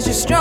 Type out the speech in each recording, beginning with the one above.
Because you're stronger,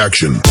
action.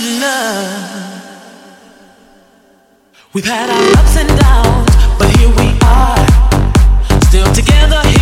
good. We've had our ups and downs, but here we are, still together.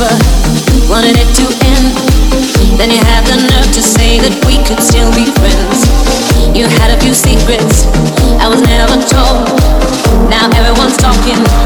over, wanted it to end. Then you had the nerve to say that we could still be friends. You had a few secrets I was never told. Now everyone's talking.